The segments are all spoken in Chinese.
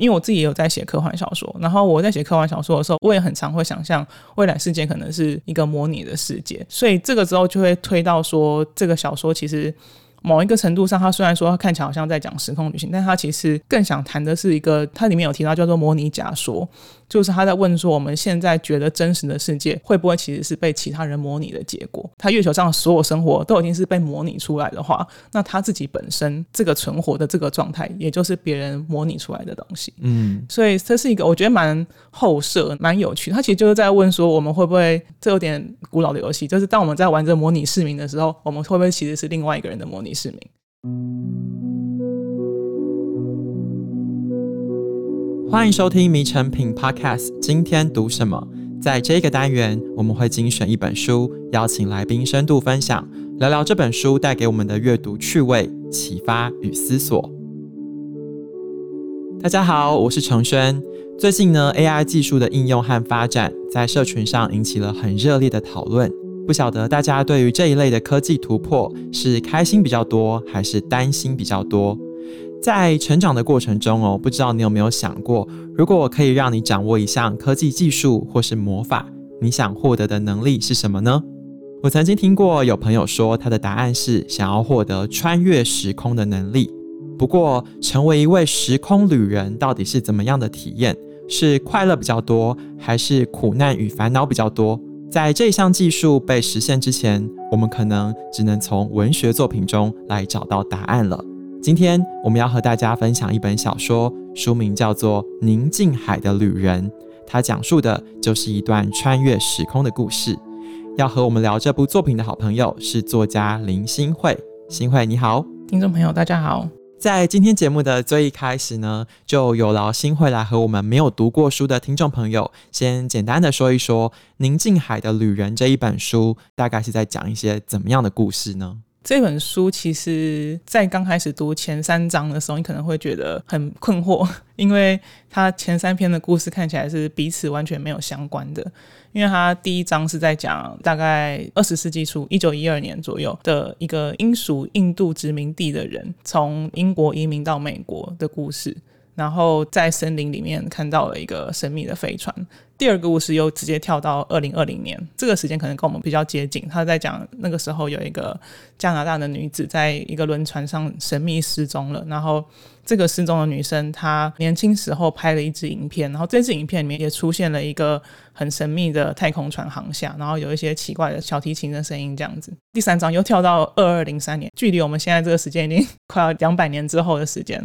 因为我自己也有在写科幻小说，然后我在写科幻小说的时候，我也很常会想象未来世界可能是一个模拟的世界，所以这个时候就会推到说，这个小说其实。某一个程度上，他虽然说他看起来好像在讲时空旅行，但他其实更想谈的是一个，它里面有提到叫做模拟假说。就是他在问说，我们现在觉得真实的世界会不会其实是被其他人模拟的结果？他月球上所有生活都已经是被模拟出来的话，那他自己本身这个存活的这个状态，也就是别人模拟出来的东西。嗯，所以这是一个我觉得蛮后设、蛮有趣。他其实就是在问说，我们会不会这有点古老的游戏？就是当我们在玩这模拟市民的时候，我们会不会其实是另外一个人的模拟市民？欢迎收听《迷成品 Podcast》，今天读什么？在这个单元，我们会精选一本书，邀请来宾深度分享，聊聊这本书带给我们的阅读趣味、启发与思索。大家好，我是承轩。最近呢，AI 技术的应用和发展在社群上引起了很热烈的讨论。不晓得大家对于这一类的科技突破是开心比较多，还是担心比较多？在成长的过程中哦，不知道你有没有想过，如果我可以让你掌握一项科技技术或是魔法，你想获得的能力是什么呢？我曾经听过有朋友说，他的答案是想要获得穿越时空的能力。不过，成为一位时空旅人到底是怎么样的体验？是快乐比较多，还是苦难与烦恼比较多？在这一项技术被实现之前，我们可能只能从文学作品中来找到答案了。今天我们要和大家分享一本小说，书名叫做《宁静海的旅人》，它讲述的就是一段穿越时空的故事。要和我们聊这部作品的好朋友是作家林欣慧，欣慧你好，听众朋友大家好。在今天节目的最一开始呢，就有劳新会来和我们没有读过书的听众朋友，先简单的说一说《宁静海的旅人》这一本书，大概是在讲一些怎么样的故事呢？这本书其实，在刚开始读前三章的时候，你可能会觉得很困惑，因为它前三篇的故事看起来是彼此完全没有相关的。因为他第一章是在讲大概二十世纪初，一九一二年左右的一个英属印度殖民地的人从英国移民到美国的故事。然后在森林里面看到了一个神秘的飞船。第二个故事又直接跳到二零二零年，这个时间可能跟我们比较接近。他在讲那个时候有一个加拿大的女子在一个轮船上神秘失踪了，然后这个失踪的女生她年轻时候拍了一支影片，然后这支影片里面也出现了一个很神秘的太空船航向，然后有一些奇怪的小提琴的声音这样子。第三章又跳到二二零三年，距离我们现在这个时间已经快要两百年之后的时间。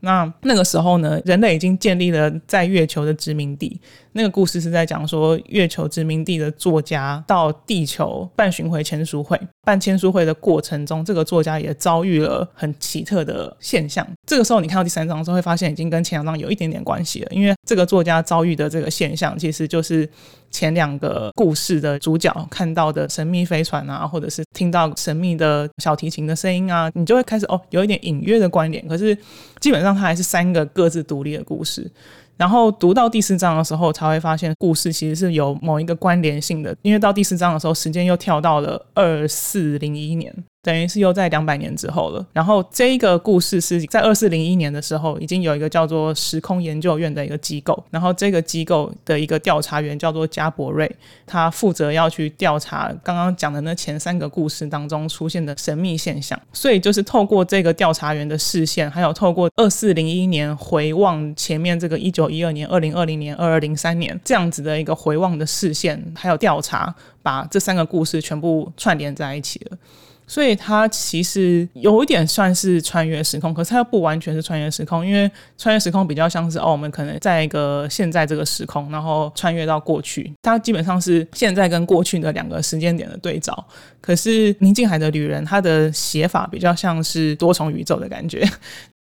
那那个时候呢，人类已经建立了在月球的殖民地。那个故事是在讲说，月球殖民地的作家到地球办巡回签书会，办签书会的过程中，这个作家也遭遇了很奇特的现象。这个时候，你看到第三章的时候，会发现已经跟前两章有一点点关系了，因为这个作家遭遇的这个现象，其实就是前两个故事的主角看到的神秘飞船啊，或者是听到神秘的小提琴的声音啊，你就会开始哦，有一点隐约的关联。可是基本上，它还是三个各自独立的故事。然后读到第四章的时候，才会发现故事其实是有某一个关联性的，因为到第四章的时候，时间又跳到了二四零一年。等于是又在两百年之后了。然后这一个故事是在二四零一年的时候，已经有一个叫做时空研究院的一个机构。然后这个机构的一个调查员叫做加伯瑞，他负责要去调查刚刚讲的那前三个故事当中出现的神秘现象。所以就是透过这个调查员的视线，还有透过二四零一年回望前面这个一九一二年、二零二零年、二二零三年这样子的一个回望的视线，还有调查，把这三个故事全部串联在一起了。所以它其实有一点算是穿越时空，可是它又不完全是穿越时空，因为穿越时空比较像是哦，我们可能在一个现在这个时空，然后穿越到过去，它基本上是现在跟过去的两个时间点的对照。可是宁静海的旅人，它的写法比较像是多重宇宙的感觉。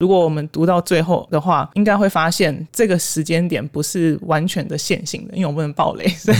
如果我们读到最后的话，应该会发现这个时间点不是完全的线性的，因为我不能爆雷。所以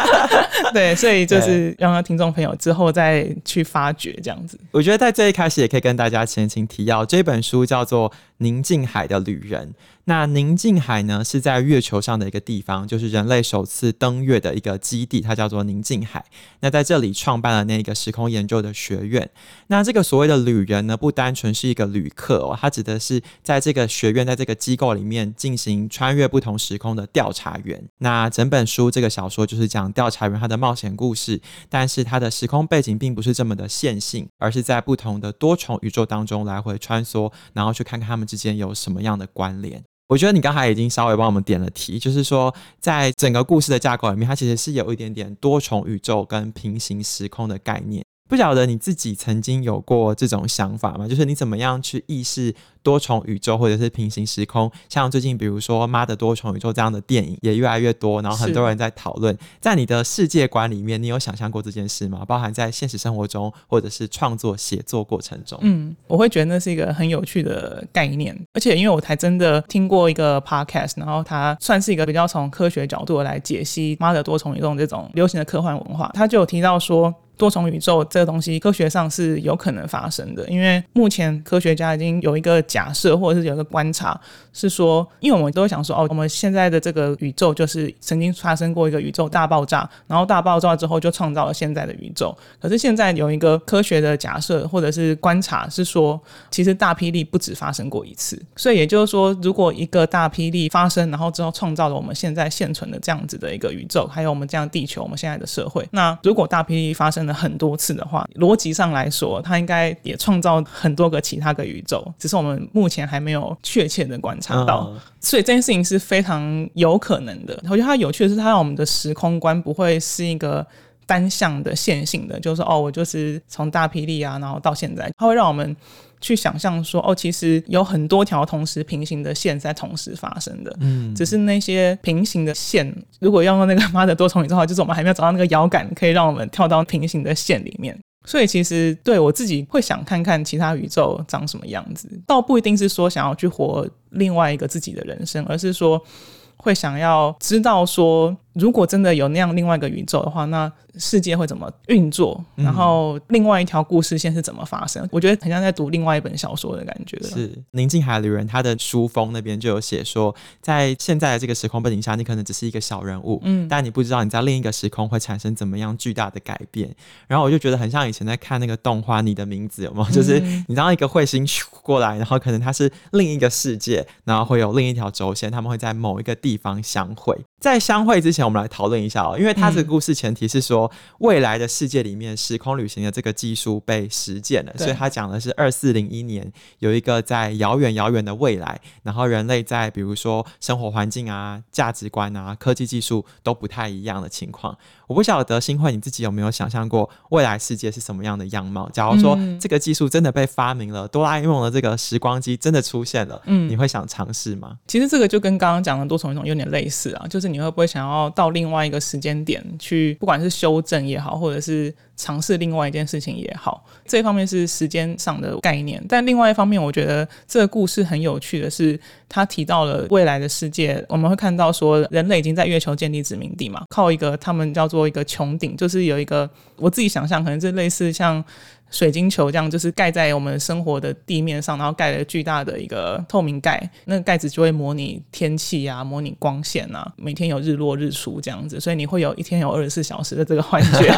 对，所以就是让听众朋友之后再去发掘这样子。我觉得在最一开始也可以跟大家前情提要，这本书叫做《宁静海的旅人》，那宁静海呢，是在月球上的一个地方，就是人类首次登月的一个基地，它叫做宁静海。那在这里创办了那个时空研究的学院。那这个所谓的旅人呢，不单纯是一个旅客哦，它指的是在这个学院，在这个机构里面进行穿越不同时空的调查员。那整本书这个小说就是讲调查员他的冒险故事，但是他的时空背景并不是这么的线性，而是在不同的多重宇宙当中来回穿梭，然后去看看他们之间有什么样的关联。我觉得你刚才已经稍微帮我们点了题，就是说，在整个故事的架构里面，它其实是有一点点多重宇宙跟平行时空的概念。不晓得你自己曾经有过这种想法吗？就是你怎么样去意识多重宇宙或者是平行时空？像最近比如说《妈的多重宇宙》这样的电影也越来越多，然后很多人在讨论。在你的世界观里面，你有想象过这件事吗？包含在现实生活中，或者是创作写作过程中？嗯，我会觉得那是一个很有趣的概念，而且因为我才真的听过一个 podcast，然后它算是一个比较从科学角度来解析《妈的多重宇宙》这种流行的科幻文化，他就有提到说。多重宇宙这个东西，科学上是有可能发生的，因为目前科学家已经有一个假设，或者是有一个观察，是说，因为我们都想说，哦，我们现在的这个宇宙就是曾经发生过一个宇宙大爆炸，然后大爆炸之后就创造了现在的宇宙。可是现在有一个科学的假设或者是观察是说，其实大霹雳不止发生过一次，所以也就是说，如果一个大霹雳发生，然后之后创造了我们现在现存的这样子的一个宇宙，还有我们这样地球，我们现在的社会，那如果大霹雳发生，了很多次的话，逻辑上来说，它应该也创造很多个其他个宇宙，只是我们目前还没有确切的观察到，嗯、所以这件事情是非常有可能的。我觉得它有趣的是，它让我们的时空观不会是一个单向的线性的，就是说哦，我就是从大霹雳啊，然后到现在，它会让我们。去想象说哦，其实有很多条同时平行的线在同时发生的，嗯，只是那些平行的线，如果要用那个妈的多重宇宙的话，就是我们还没有找到那个遥感，可以让我们跳到平行的线里面。所以其实对我自己会想看看其他宇宙长什么样子，倒不一定是说想要去活另外一个自己的人生，而是说会想要知道说。如果真的有那样另外一个宇宙的话，那世界会怎么运作？然后另外一条故事线是怎么发生？嗯、我觉得很像在读另外一本小说的感觉。是《宁静海旅人》他的书封那边就有写说，在现在的这个时空背景下，你可能只是一个小人物，嗯，但你不知道你在另一个时空会产生怎么样巨大的改变。然后我就觉得很像以前在看那个动画《你的名字》，有没有？就是你当一个彗星过来，然后可能它是另一个世界，然后会有另一条轴线，他们会在某一个地方相会。在相会之前，我们来讨论一下哦，因为它这个故事前提是说，未来的世界里面时空旅行的这个技术被实践了，所以他讲的是二四零一年有一个在遥远遥远的未来，然后人类在比如说生活环境啊、价值观啊、科技技术都不太一样的情况。我不晓得新会你自己有没有想象过未来世界是什么样的样貌？假如说这个技术真的被发明了，哆啦 A 梦的这个时光机真的出现了，嗯，你会想尝试吗？其实这个就跟刚刚讲的多重宇宙有点类似啊，就是。你会不会想要到另外一个时间点去，不管是修正也好，或者是尝试另外一件事情也好，这一方面是时间上的概念。但另外一方面，我觉得这个故事很有趣的是，他提到了未来的世界，我们会看到说，人类已经在月球建立殖民地嘛，靠一个他们叫做一个穹顶，就是有一个我自己想象，可能是类似像。水晶球这样就是盖在我们生活的地面上，然后盖了巨大的一个透明盖，那个盖子就会模拟天气啊，模拟光线啊，每天有日落日出这样子，所以你会有一天有二十四小时的这个幻觉。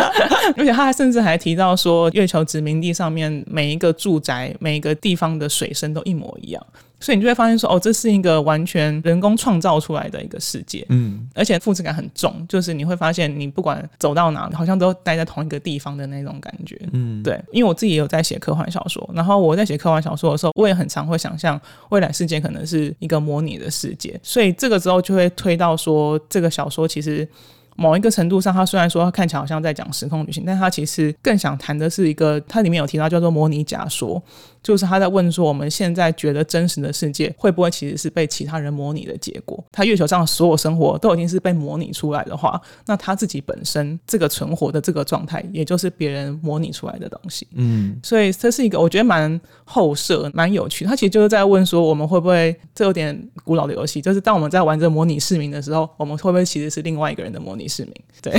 而且他还甚至还提到说，月球殖民地上面每一个住宅、每一个地方的水深都一模一样。所以你就会发现说，哦，这是一个完全人工创造出来的一个世界，嗯，而且复制感很重，就是你会发现你不管走到哪，好像都待在同一个地方的那种感觉，嗯，对。因为我自己也有在写科幻小说，然后我在写科幻小说的时候，我也很常会想象未来世界可能是一个模拟的世界，所以这个时候就会推到说，这个小说其实。某一个程度上，他虽然说他看起来好像在讲时空旅行，但他其实更想谈的是一个，它里面有提到叫做模拟假说，就是他在问说，我们现在觉得真实的世界会不会其实是被其他人模拟的结果？他月球上所有生活都已经是被模拟出来的话，那他自己本身这个存活的这个状态，也就是别人模拟出来的东西。嗯，所以这是一个我觉得蛮后设、蛮有趣。他其实就是在问说，我们会不会这有点古老的游戏，就是当我们在玩这模拟市民的时候，我们会不会其实是另外一个人的模拟？市民。对，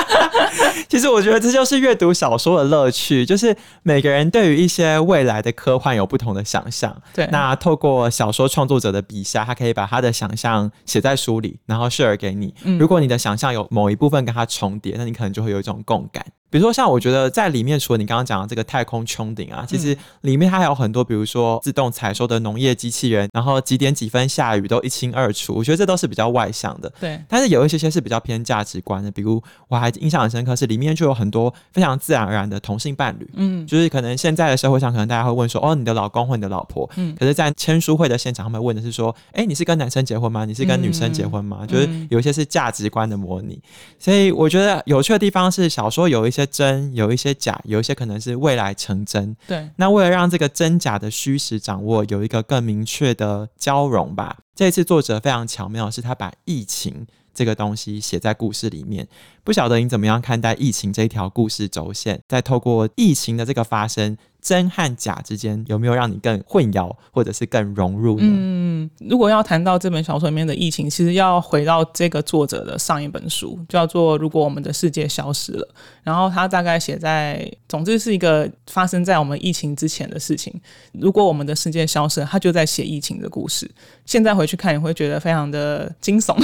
其实我觉得这就是阅读小说的乐趣，就是每个人对于一些未来的科幻有不同的想象。对，那透过小说创作者的笔下，他可以把他的想象写在书里，然后 share 给你。嗯，如果你的想象有某一部分跟他重叠，那你可能就会有一种共感。比如说，像我觉得在里面，除了你刚刚讲的这个太空穹顶啊，其实里面它还有很多，比如说自动采收的农业机器人，然后几点几分下雨都一清二楚。我觉得这都是比较外向的。对。但是有一些些是比较偏价值观的，比如我还印象很深刻是里面就有很多非常自然而然的同性伴侣。嗯。就是可能现在的社会上，可能大家会问说，哦，你的老公或你的老婆。嗯。可是，在签书会的现场，他们问的是说，哎，你是跟男生结婚吗？你是跟女生结婚吗？嗯。就是有一些是价值观的模拟。所以我觉得有趣的地方是，小说有一些真，有一。些假，有一些可能是未来成真。对，那为了让这个真假的虚实掌握有一个更明确的交融吧，这一次作者非常巧妙，是他把疫情这个东西写在故事里面。不晓得你怎么样看待疫情这一条故事轴线？在透过疫情的这个发生。真和假之间有没有让你更混淆，或者是更融入呢？嗯，如果要谈到这本小说里面的疫情，其实要回到这个作者的上一本书，叫做《如果我们的世界消失了》。然后他大概写在，总之是一个发生在我们疫情之前的事情。如果我们的世界消失了，他就在写疫情的故事。现在回去看，你会觉得非常的惊悚。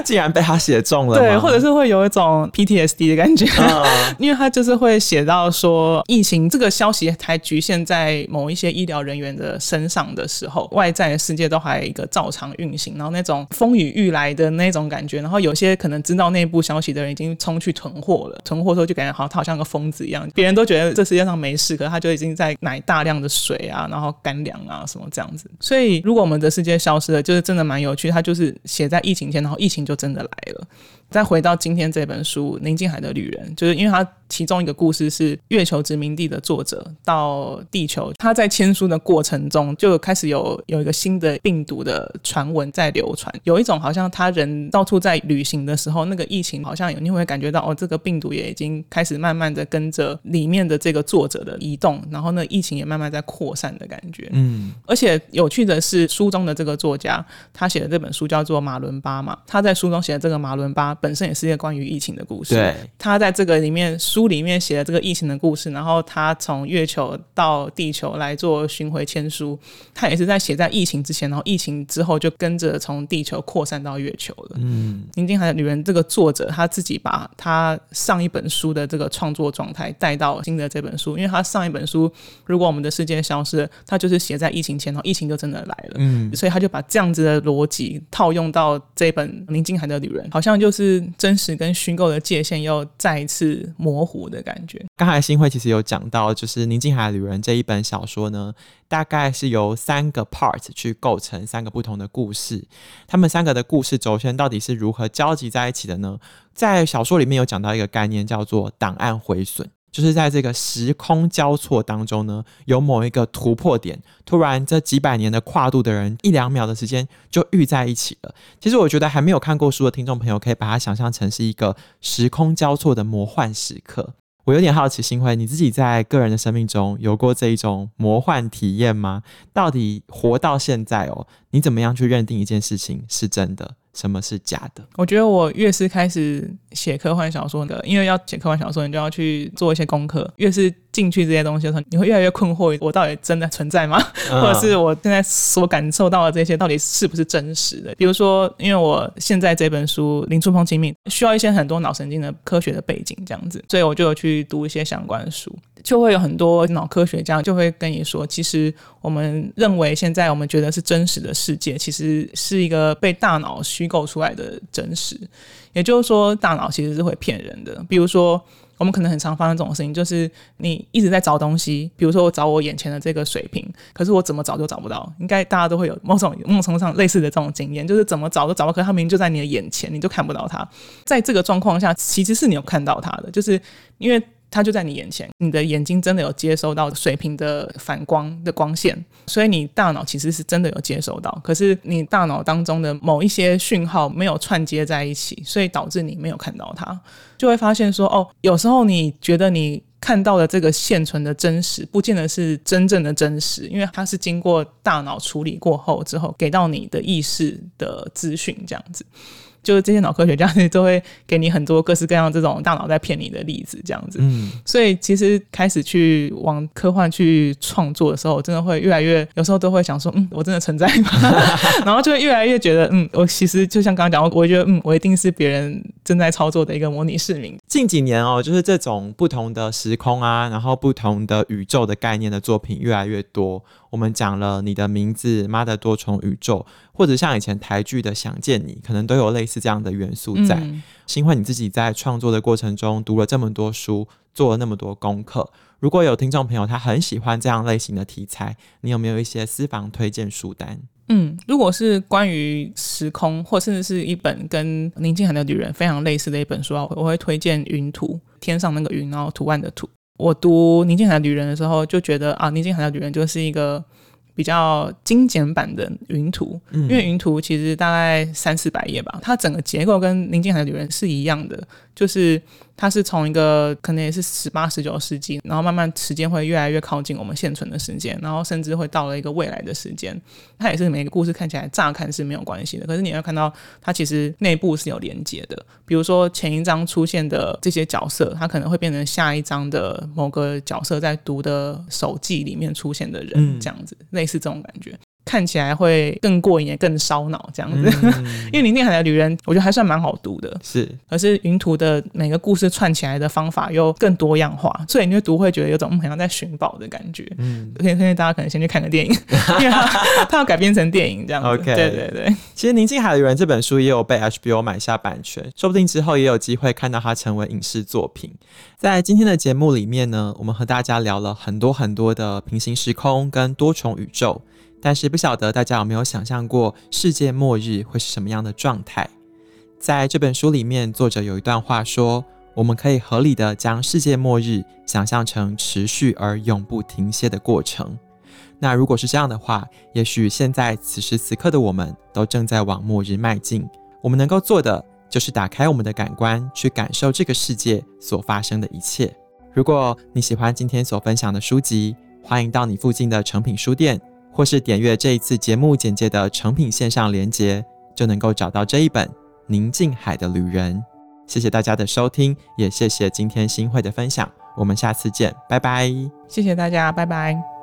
竟然被他写中了，对，或者是会有一种 PTSD 的感觉，哦、因为他就是会写到说，疫情这个消息还局限在某一些医疗人员的身上的时候，外在的世界都还有一个照常运行，然后那种风雨欲来的那种感觉，然后有些可能知道内部消息的人已经冲去囤货了，囤货的时候就感觉好，他好像个疯子一样，别人都觉得这世界上没事，可是他就已经在买大量的水啊，然后干粮啊什么这样子。所以如果我们的世界消失了，就是真的蛮有趣，他就是写在疫情前，然后疫情就真的来了。再回到今天这本书《宁静海的旅人》，就是因为他其中一个故事是月球殖民地的作者到地球，他在签书的过程中就开始有有一个新的病毒的传闻在流传，有一种好像他人到处在旅行的时候，那个疫情好像有你会感觉到哦，这个病毒也已经开始慢慢的跟着里面的这个作者的移动，然后那疫情也慢慢在扩散的感觉。嗯，而且有趣的是，书中的这个作家他写的这本书叫做马伦巴嘛，他在书中写的这个马伦巴。本身也是一个关于疫情的故事。对，他在这个里面书里面写了这个疫情的故事，然后他从月球到地球来做巡回签书，他也是在写在疫情之前，然后疫情之后就跟着从地球扩散到月球了。嗯，宁静海的女人这个作者他自己把他上一本书的这个创作状态带到新的这本书，因为他上一本书如果我们的世界消失了，他就是写在疫情前，然后疫情就真的来了。嗯，所以他就把这样子的逻辑套用到这本宁静海的女人，好像就是。是真实跟虚构的界限又再一次模糊的感觉。刚才新辉其实有讲到，就是《宁静海旅人》这一本小说呢，大概是由三个 part 去构成三个不同的故事。他们三个的故事轴线到底是如何交集在一起的呢？在小说里面有讲到一个概念，叫做档案毁损。就是在这个时空交错当中呢，有某一个突破点，突然这几百年的跨度的人，一两秒的时间就遇在一起了。其实我觉得还没有看过书的听众朋友，可以把它想象成是一个时空交错的魔幻时刻。我有点好奇，新辉，你自己在个人的生命中有过这一种魔幻体验吗？到底活到现在哦，你怎么样去认定一件事情是真的？什么是假的？我觉得我越是开始写科幻小说的，因为要写科幻小说，你就要去做一些功课。越是进去这些东西的时候，你会越来越困惑：我到底真的存在吗？嗯、或者是我现在所感受到的这些，到底是不是真实的？比如说，因为我现在这本书《零触碰亲密》需要一些很多脑神经的科学的背景，这样子，所以我就有去读一些相关的书。就会有很多脑科学家就会跟你说，其实我们认为现在我们觉得是真实的世界，其实是一个被大脑虚构出来的真实。也就是说，大脑其实是会骗人的。比如说，我们可能很常发生这种事情，就是你一直在找东西，比如说我找我眼前的这个水瓶，可是我怎么找都找不到。应该大家都会有某种某种上类似的这种经验，就是怎么找都找不到，可是它明明就在你的眼前，你就看不到它。在这个状况下，其实是你有看到它的，就是因为。它就在你眼前，你的眼睛真的有接收到水平的反光的光线，所以你大脑其实是真的有接收到，可是你大脑当中的某一些讯号没有串接在一起，所以导致你没有看到它，就会发现说，哦，有时候你觉得你看到的这个现存的真实，不见得是真正的真实，因为它是经过大脑处理过后之后给到你的意识的资讯这样子。就是这些脑科学家都会给你很多各式各样这种大脑在骗你的例子，这样子。嗯，所以其实开始去往科幻去创作的时候，真的会越来越，有时候都会想说，嗯，我真的存在吗？然后就会越来越觉得，嗯，我其实就像刚刚讲，我我觉得，嗯，我一定是别人正在操作的一个模拟市民。近几年哦，就是这种不同的时空啊，然后不同的宇宙的概念的作品越来越多。我们讲了你的名字，妈的多重宇宙，或者像以前台剧的《想见你》，可能都有类似这样的元素在。嗯、欣慧，你自己在创作的过程中读了这么多书，做了那么多功课，如果有听众朋友他很喜欢这样类型的题材，你有没有一些私房推荐书单？嗯，如果是关于时空，或甚至是一本跟宁静涵的女人非常类似的一本书啊，我会推荐《云图》，天上那个云，然后图案的图。我读《宁静海的旅人》的时候，就觉得啊，《宁静海的旅人》就是一个比较精简版的云图，嗯、因为云图其实大概三四百页吧，它整个结构跟《宁静海的旅人》是一样的，就是。它是从一个可能也是十八、十九世纪，然后慢慢时间会越来越靠近我们现存的时间，然后甚至会到了一个未来的时间。它也是每个故事看起来乍看是没有关系的，可是你会看到它其实内部是有连接的。比如说前一章出现的这些角色，它可能会变成下一章的某个角色在读的手记里面出现的人，嗯、这样子类似这种感觉。看起来会更过瘾，也更烧脑这样子。嗯、因为《宁静海的旅人》，我觉得还算蛮好读的。是，可是云图的每个故事串起来的方法又更多样化，所以你就读会觉得有种好像在寻宝的感觉。嗯，可以推荐大家可能先去看个电影，因为它它要改编成电影这样子。OK，对对对。其实《宁静海的旅人》这本书也有被 HBO 买下版权，说不定之后也有机会看到它成为影视作品。在今天的节目里面呢，我们和大家聊了很多很多的平行时空跟多重宇宙。但是不晓得大家有没有想象过世界末日会是什么样的状态？在这本书里面，作者有一段话说：“我们可以合理的将世界末日想象成持续而永不停歇的过程。那如果是这样的话，也许现在此时此刻的我们都正在往末日迈进。我们能够做的就是打开我们的感官，去感受这个世界所发生的一切。如果你喜欢今天所分享的书籍，欢迎到你附近的诚品书店。”或是点阅这一次节目简介的成品线上连接，就能够找到这一本《宁静海的旅人》。谢谢大家的收听，也谢谢今天新会的分享。我们下次见，拜拜。谢谢大家，拜拜。